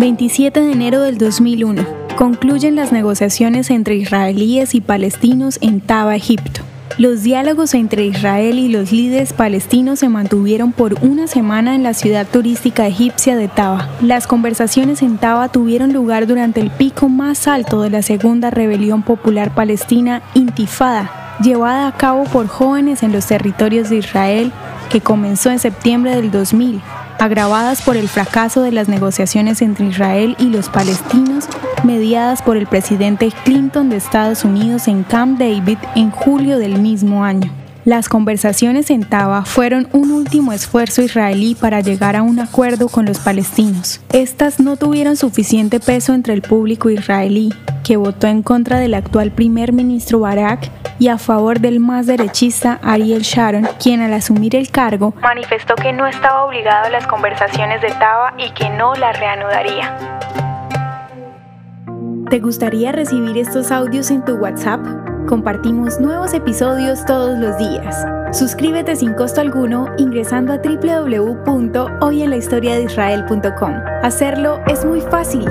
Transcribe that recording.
27 de enero del 2001. Concluyen las negociaciones entre israelíes y palestinos en Taba, Egipto. Los diálogos entre Israel y los líderes palestinos se mantuvieron por una semana en la ciudad turística egipcia de Taba. Las conversaciones en Taba tuvieron lugar durante el pico más alto de la segunda rebelión popular palestina, Intifada, llevada a cabo por jóvenes en los territorios de Israel, que comenzó en septiembre del 2000 agravadas por el fracaso de las negociaciones entre Israel y los palestinos, mediadas por el presidente Clinton de Estados Unidos en Camp David en julio del mismo año. Las conversaciones en Taba fueron un último esfuerzo israelí para llegar a un acuerdo con los palestinos. Estas no tuvieron suficiente peso entre el público israelí, que votó en contra del actual primer ministro Barak y a favor del más derechista Ariel Sharon, quien al asumir el cargo manifestó que no estaba obligado a las conversaciones de Taba y que no las reanudaría. ¿Te gustaría recibir estos audios en tu WhatsApp? Compartimos nuevos episodios todos los días. Suscríbete sin costo alguno ingresando a www.hoyenlahistoriadeisrael.com. Hacerlo es muy fácil.